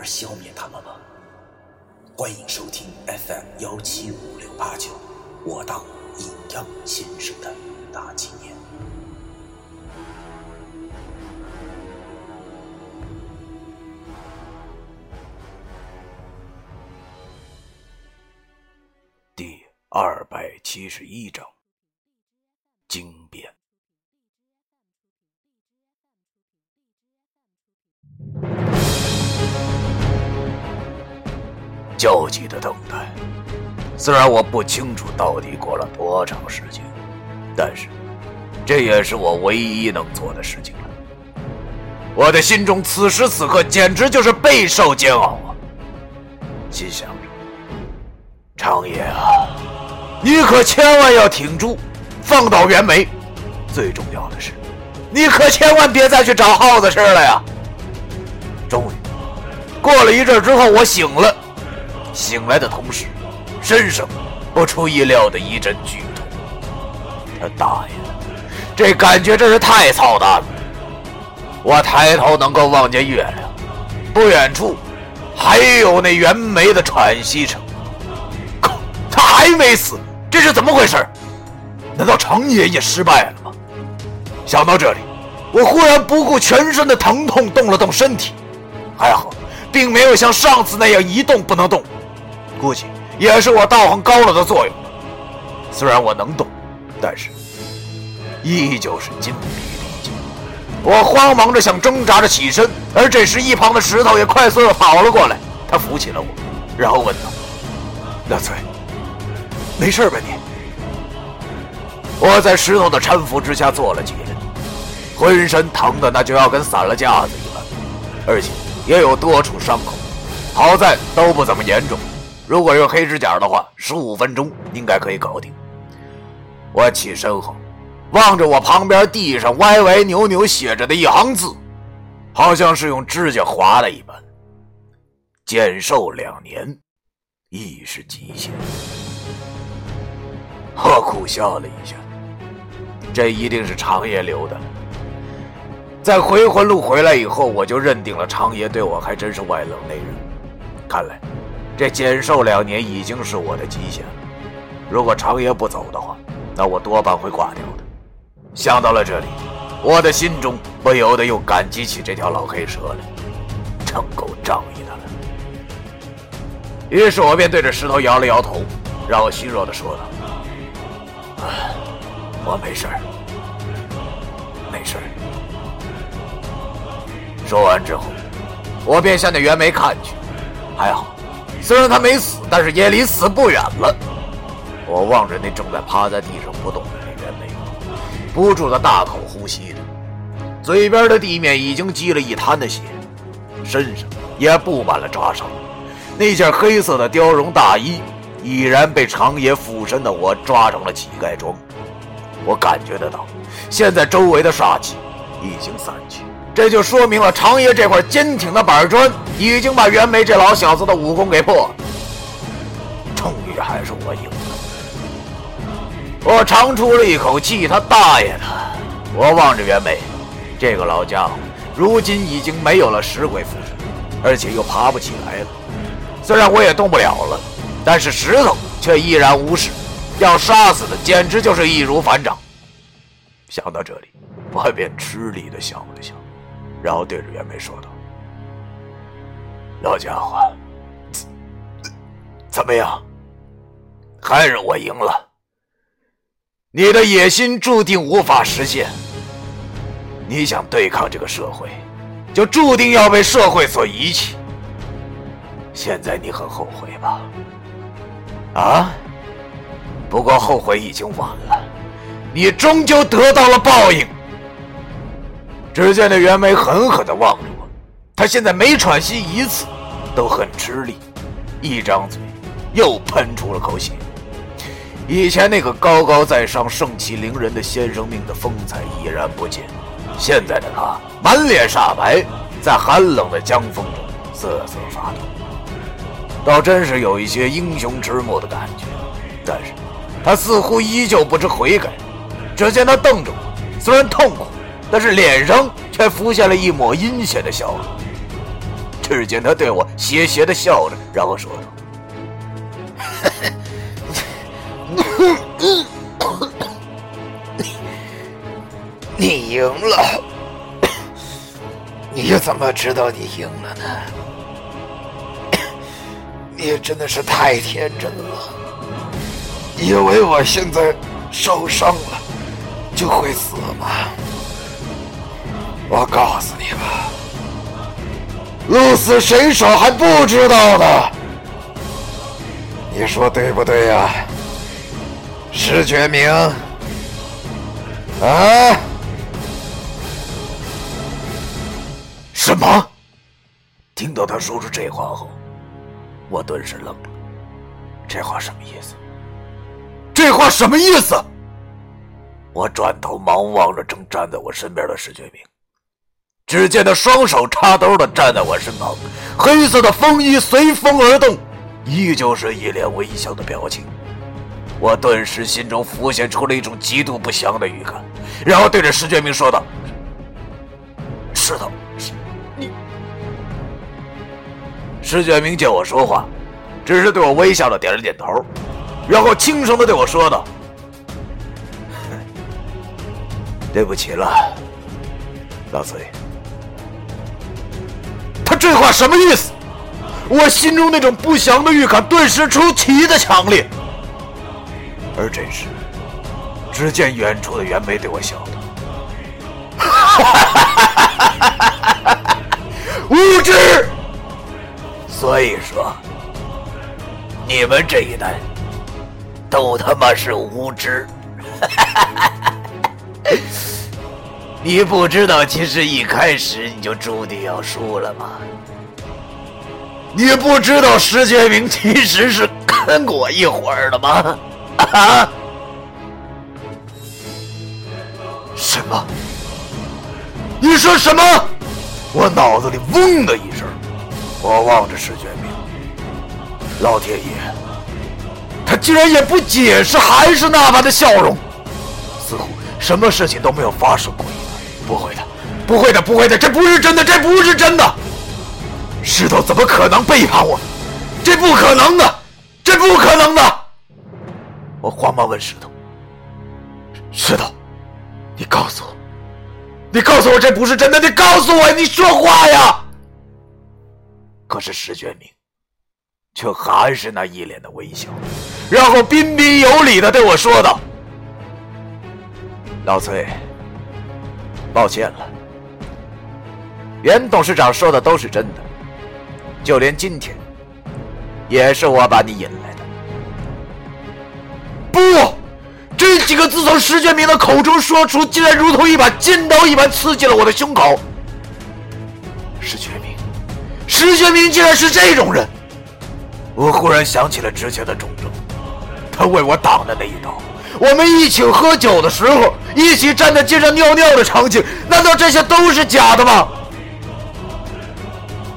而消灭他们吗？欢迎收听 FM 幺七五六八九，我当阴阳先生的大纪念。第二百七十一章惊变。焦急的等待，虽然我不清楚到底过了多长时间，但是这也是我唯一能做的事情了。我的心中此时此刻简直就是备受煎熬啊！心想着：长野啊，你可千万要挺住，放倒袁梅。最重要的是，你可千万别再去找耗子吃了呀！终于，过了一阵之后，我醒了。醒来的同时，身上不出意料的一阵剧痛。他大爷，这感觉真是太操蛋了！我抬头能够望见月亮，不远处还有那袁梅的喘息声。靠，他还没死，这是怎么回事？难道程爷也失败了吗？想到这里，我忽然不顾全身的疼痛，动了动身体。还好，并没有像上次那样一动不能动。估计也是我道行高了的作用。虽然我能动，但是依旧是筋疲力尽。我慌忙着想挣扎着起身，而这时一旁的石头也快速的跑了过来。他扶起了我，然后问道：“老崔，没事吧你？”我在石头的搀扶之下坐了起来，浑身疼的那就要跟散了架子一般，而且也有多处伤口，好在都不怎么严重。如果用黑指甲的话，十五分钟应该可以搞定。我起身后，望着我旁边地上歪歪扭扭写着的一行字，好像是用指甲划的一般：“减寿两年，亦是极限。”我苦笑了一下，这一定是长爷留的。在回魂路回来以后，我就认定了长爷对我还真是外冷内热。看来。这减寿两年已经是我的极限了。如果长爷不走的话，那我多半会挂掉的。想到了这里，我的心中不由得又感激起这条老黑蛇来，真够仗义的了。于是我便对着石头摇了摇头，然后虚弱的说道：“我没事儿，没事儿。”说完之后，我便向那袁梅看去，还好。虽然他没死，但是也离死不远了。我望着那正在趴在地上不动的那袁梅，不住的大口呼吸着，嘴边的地面已经积了一滩的血，身上也布满了抓伤。那件黑色的貂绒大衣已然被长野附身的我抓成了乞丐装。我感觉得到，现在周围的煞气已经散去。这就说明了长爷这块坚挺的板砖已经把袁梅这老小子的武功给破了。终于还是我赢了，我长出了一口气。他大爷的！我望着袁梅，这个老家伙如今已经没有了石鬼附身，而且又爬不起来了。虽然我也动不了了，但是石头却依然无事，要杀死的简直就是易如反掌。想到这里，我便吃力的笑了笑。然后对着袁梅说道：“老家伙，怎么样？还是我赢了？你的野心注定无法实现。你想对抗这个社会，就注定要被社会所遗弃。现在你很后悔吧？啊？不过后悔已经晚了，你终究得到了报应。”只见那袁梅狠狠的望着他，现在每喘息一次，都很吃力，一张嘴又喷出了口血。以前那个高高在上、盛气凌人的先生命的风采已然不见，现在的他满脸煞白，在寒冷的江风中瑟瑟发抖，倒真是有一些英雄迟暮的感觉。但是，他似乎依旧不知悔改。只见他瞪着我，虽然痛苦，但是脸上却浮现了一抹阴险的笑容。只见他对我邪邪的笑着，然后说道。你赢了？你怎么知道你赢了呢？你真的是太天真了，以为我现在受伤了就会死吗？我告诉你吧，鹿死谁手还不知道呢。你说对不对呀？石觉明，啊？什么？听到他说出这话后，我顿时愣了。这话什么意思？这话什么意思？我转头忙望着正站在我身边的石觉明，只见他双手插兜的站在我身旁，黑色的风衣随风而动，依旧是一脸微笑的表情。我顿时心中浮现出了一种极度不祥的预感，然后对着石觉明说道：“石头，你。”石觉明见我说话，只是对我微笑的点了点头，然后轻声的对我说道：“对不起了，老崔。”这话什么意思？我心中那种不祥的预感顿时出奇的强烈。而这时，只见远处的袁梅对我笑道：“ 无知！所以说，你们这一代都他妈是无知！你不知道，其实一开始你就注定要输了吗？你不知道石觉明其实是跟过我一会儿的吗？”啊！什么？你说什么？我脑子里嗡的一声，我望着石觉明，老天爷，他竟然也不解释，还是那般的笑容，似乎什么事情都没有发生过一样。不会的，不会的，不会的，这不是真的，这不是真的！石头怎么可能背叛我？这不可能的，这不可能的！我慌忙问石头：“石头，你告诉我，你告诉我这不是真的！你告诉我，你说话呀！”可是石觉明却还是那一脸的微笑，然后彬彬有礼的对我说道：“老崔，抱歉了，袁董事长说的都是真的，就连今天，也是我把你引来的。”不，这几个字从石觉明的口中说出，竟然如同一把尖刀一般刺进了我的胸口。石觉明，石觉明竟然是这种人！我忽然想起了之前的种种，他为我挡的那一刀，我们一起喝酒的时候，一起站在街上尿尿的场景，难道这些都是假的吗？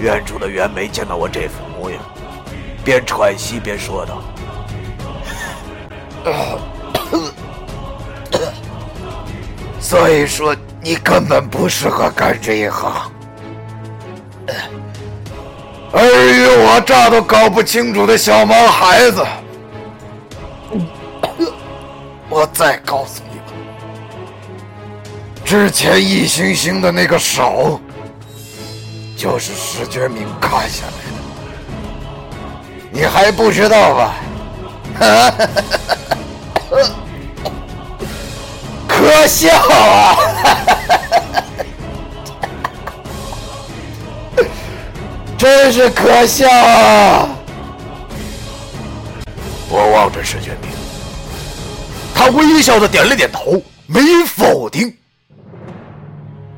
远处的袁梅见到我这副模样，边喘息边说道。所以说，你根本不适合干这一行。尔虞我诈都搞不清楚的小毛孩子，我再告诉你吧，之前一星星的那个手，就是石觉明砍下来的，你还不知道吧？可笑啊！真是可笑啊！我望着石觉明，他微笑的点了点头，没否定。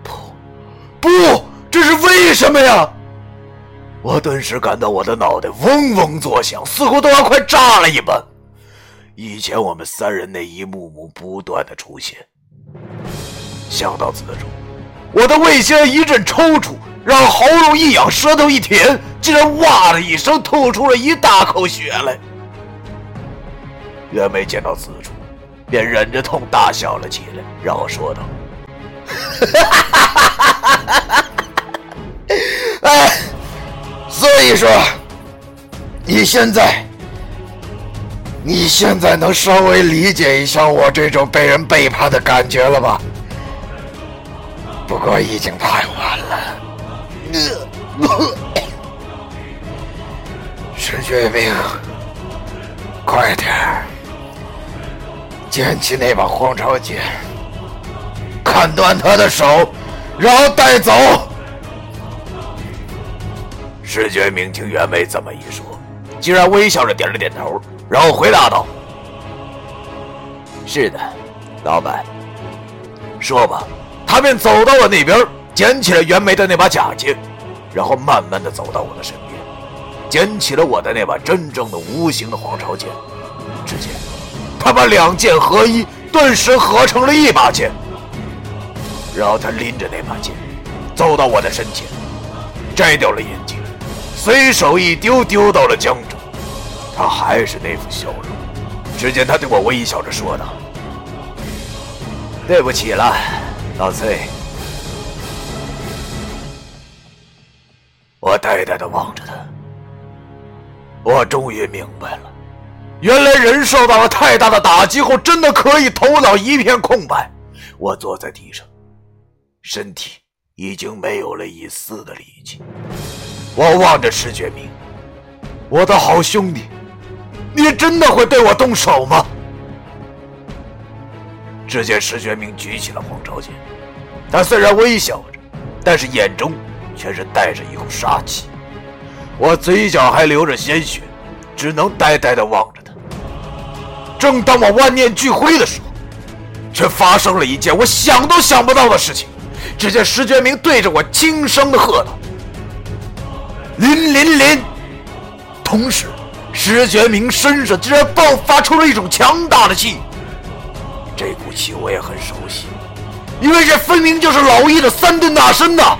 不，不，这是为什么呀？我顿时感到我的脑袋嗡嗡作响，似乎都要快炸了一般。以前我们三人那一幕幕不断的出现，想到此处，我的胃先一阵抽搐，然后喉咙一痒，舌头一舔，竟然哇的一声吐出了一大口血来。袁梅见到此处，便忍着痛大笑了起来，然后说道：“哎，所以说，你现在。”你现在能稍微理解一下我这种被人背叛的感觉了吧？不过已经太晚了。石觉明，快点捡起那把荒朝剑，砍断他的手，然后带走。石觉明听袁梅这么一说，竟然微笑着点了点头。然后回答道：“是的，老板。”说吧，他便走到了那边，捡起了袁梅的那把假剑，然后慢慢的走到我的身边，捡起了我的那把真正的无形的黄朝剑。他把两剑合一，顿时合成了一把剑。然后他拎着那把剑，走到我的身前，摘掉了眼镜，随手一丢，丢到了江中。他还是那副笑容。只见他对我微笑着说道：“对不起了，老崔。”我呆呆的望着他。我终于明白了，原来人受到了太大的打击后，真的可以头脑一片空白。我坐在地上，身体已经没有了一丝的力气。我望着石觉明，我的好兄弟。你真的会对我动手吗？只见石觉明举起了黄朝剑，他虽然微笑着，但是眼中却是带着一股杀气。我嘴角还流着鲜血，只能呆呆地望着。正当我万念俱灰的时候，却发生了一件我想都想不到的事情。只见石觉明对着我轻声的喝道：“林林林！”同时。石觉明身上竟然爆发出了一种强大的气，这股气我也很熟悉，因为这分明就是老易的三顿大身呐！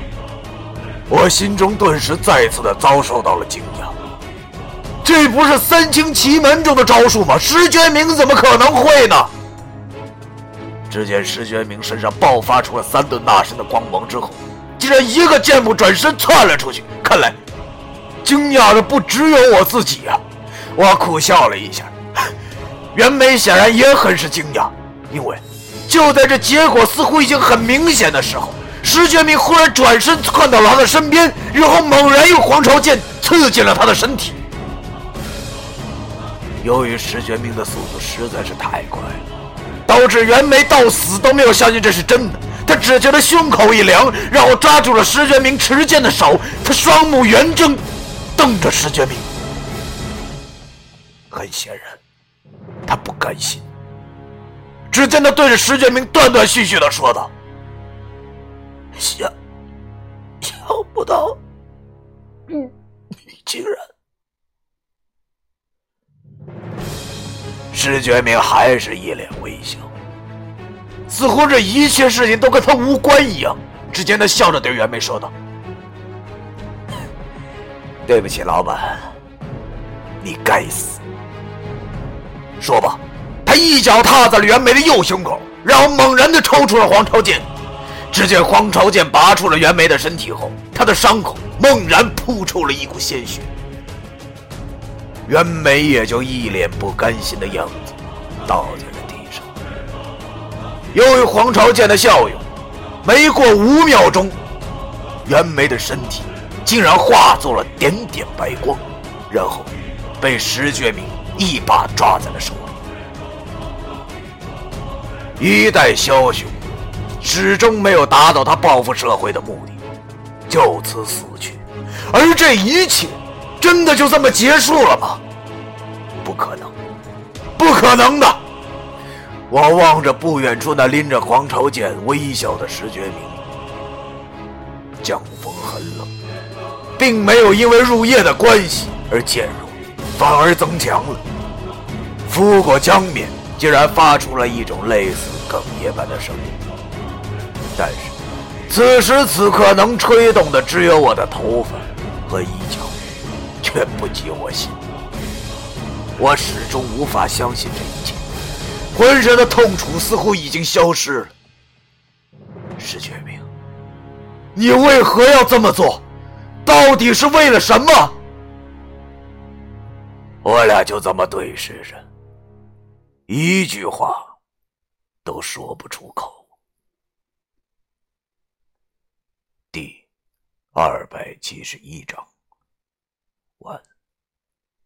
我心中顿时再次的遭受到了惊讶，这不是三清奇门中的招数吗？石觉明怎么可能会呢？只见石觉明身上爆发出了三顿大身的光芒之后，竟然一个箭步转身窜了出去。看来，惊讶的不只有我自己呀！我苦笑了一下，袁梅显然也很是惊讶，因为就在这结果似乎已经很明显的时候，石觉明忽然转身窜到了他的身边，然后猛然用黄朝剑刺进了他的身体。由于石觉明的速度实在是太快了，导致袁梅到死都没有相信这是真的。他只觉得胸口一凉，然后抓住了石觉明持剑的手，他双目圆睁，瞪着石觉明。很显然，他不甘心。只见他对着石觉明断断续续的说道：“想，想不到，你你竟然……”石觉明还是一脸微笑，似乎这一切事情都跟他无关一样。只见他笑着对袁梅说道：“对不起，老板，你该死。”说吧，他一脚踏在了袁梅的右胸口，然后猛然的抽出了黄朝剑。只见黄朝剑拔出了袁梅的身体后，他的伤口猛然扑出了一股鲜血。袁梅也就一脸不甘心的样子，倒在了地上。由于黄朝剑的效用，没过五秒钟，袁梅的身体竟然化作了点点白光，然后被石觉明。一把抓在了手里，一代枭雄始终没有达到他报复社会的目的，就此死去。而这一切，真的就这么结束了吗？不可能，不可能的！我望着不远处那拎着黄朝剑微笑的石觉明，江风很冷，并没有因为入夜的关系而减弱，反而增强了。拂过江面，竟然发出了一种类似哽咽般的声音。但是，此时此刻能吹动的只有我的头发，却不及我心。我始终无法相信这一切，浑身的痛楚似乎已经消失了。石觉明，你为何要这么做？到底是为了什么？我俩就这么对视着，一句话都说不出口。第二百七十一章，完。